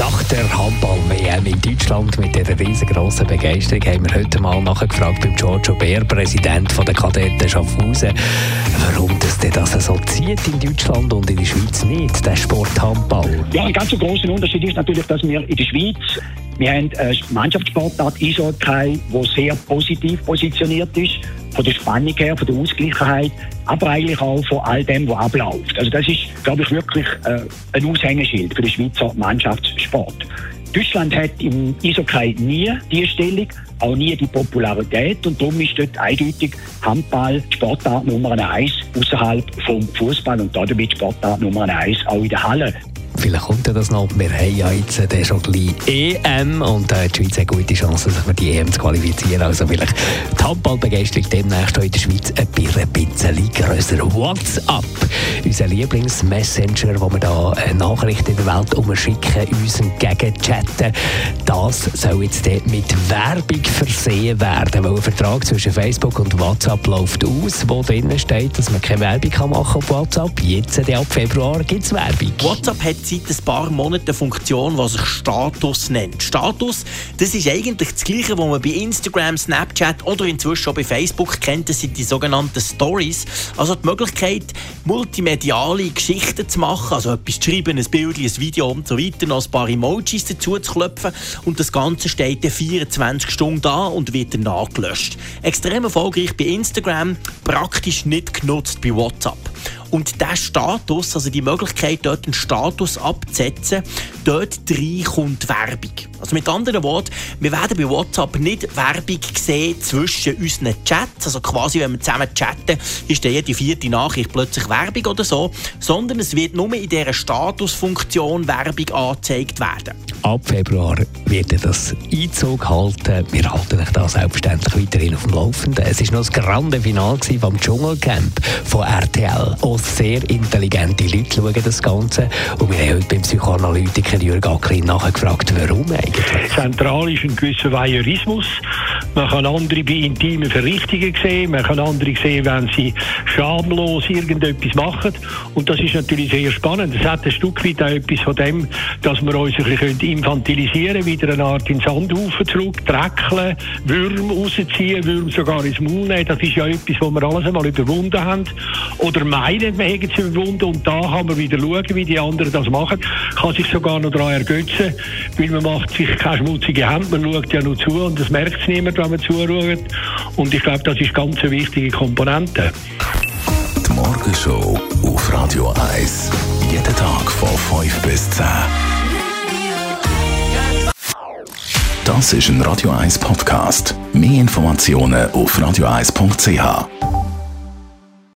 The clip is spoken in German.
Nach der Handball-WM in Deutschland mit dieser riesengroßen Begeisterung haben wir heute mal nachgefragt beim Giorgio Bär, Präsident der Kadetten Schaffhausen, warum das denn das so zieht in Deutschland und in der Schweiz nicht, der Sport Handball. Ja, ein ganz großer Unterschied ist natürlich, dass wir in der Schweiz wir haben eine Mannschaftssportart Eishockey, die sehr positiv positioniert ist, von der Spannung her, von der Ausgleichheit, aber eigentlich auch von all dem, was abläuft. Also das ist, glaube ich, wirklich äh, ein Aushängeschild für den Schweizer Mannschaftssport. Deutschland hat im Eishockey nie die Stellung, auch nie die Popularität und darum ist dort eindeutig Handball Sportart Nummer eins außerhalb vom Fußball und damit Sportart Nummer eins auch in der Halle. Vielleicht kommt ja das noch. Wir haben ja jetzt äh, schon gleich EM und äh, die Schweiz hat gute Chancen, sich für die EM zu qualifizieren. Also vielleicht die Handballbegeisterung demnächst in der Schweiz ein bisschen grösser. WhatsApp, unser Lieblingsmessenger, wo wir da äh, Nachrichten in der Welt umschicken, uns entgegenchatten, das soll jetzt mit Werbung versehen werden, weil ein Vertrag zwischen Facebook und WhatsApp läuft aus, wo drinnen steht, dass man keine Werbung machen kann auf WhatsApp. Jetzt, ab Februar, gibt es Werbung. WhatsApp hat seit ein paar Monaten eine Funktion, die sich Status nennt. Status, das ist eigentlich das Gleiche, was man bei Instagram, Snapchat oder inzwischen auch bei Facebook kennt. Das sind die sogenannten Stories. Also die Möglichkeit, multimediale Geschichten zu machen, also etwas zu schreiben, ein Bild, ein Video und so weiter, noch ein paar Emojis dazu zu klopfen und das Ganze steht dann 24 Stunden da und wird dann nachgelöscht. Extrem erfolgreich bei Instagram, praktisch nicht genutzt bei WhatsApp. Und der Status, also die Möglichkeit, dort einen Status abzusetzen, dort rein kommt Werbung. Also mit anderen Worten, wir werden bei WhatsApp nicht Werbung sehen zwischen unseren Chats, also quasi, wenn wir zusammen chatten, ist dann jede vierte Nachricht plötzlich Werbung oder so, sondern es wird nur in dieser Statusfunktion Werbung angezeigt werden. Ab Februar wird das Einzug halten. Wir halten euch da selbstverständlich weiterhin auf dem Laufenden. Es war noch das grande Finale vom Dschungelcamp von RTL. Auch sehr intelligente Leute schauen das Ganze. Und wir haben heute beim Psychoanalytiker Jürgen Acklin nachgefragt, warum eigentlich. Zentral ist ein gewisser Voyeurismus. Man kann andere bei intimen Verrichtungen sehen, man kann andere sehen, wenn sie schamlos irgendetwas machen. Und das ist natürlich sehr spannend. Es hat ein Stück weit auch etwas von dem, dass wir uns ein bisschen infantilisieren können, wieder eine Art in den Sandhaufen zurück, dreckeln, Würm rausziehen, Würm sogar ins Maul nehmen. Das ist ja etwas, was wir alles einmal überwunden haben. Oder meinen, wir hätten sie überwunden. Und da kann man wieder schauen, wie die anderen das machen. Kann sich sogar noch daran ergötzen, weil man macht sich keine schmutzige Hände, man schaut ja nur zu und das merkt niemand, wenn man zuschaut. Und ich glaube, das ist ganz eine wichtige Komponente. Die Morgenshow auf Radio 1. Jeden Tag von 5 bis 10. Das ist ein Radio 1 Podcast. Mehr Informationen auf radio1.ch.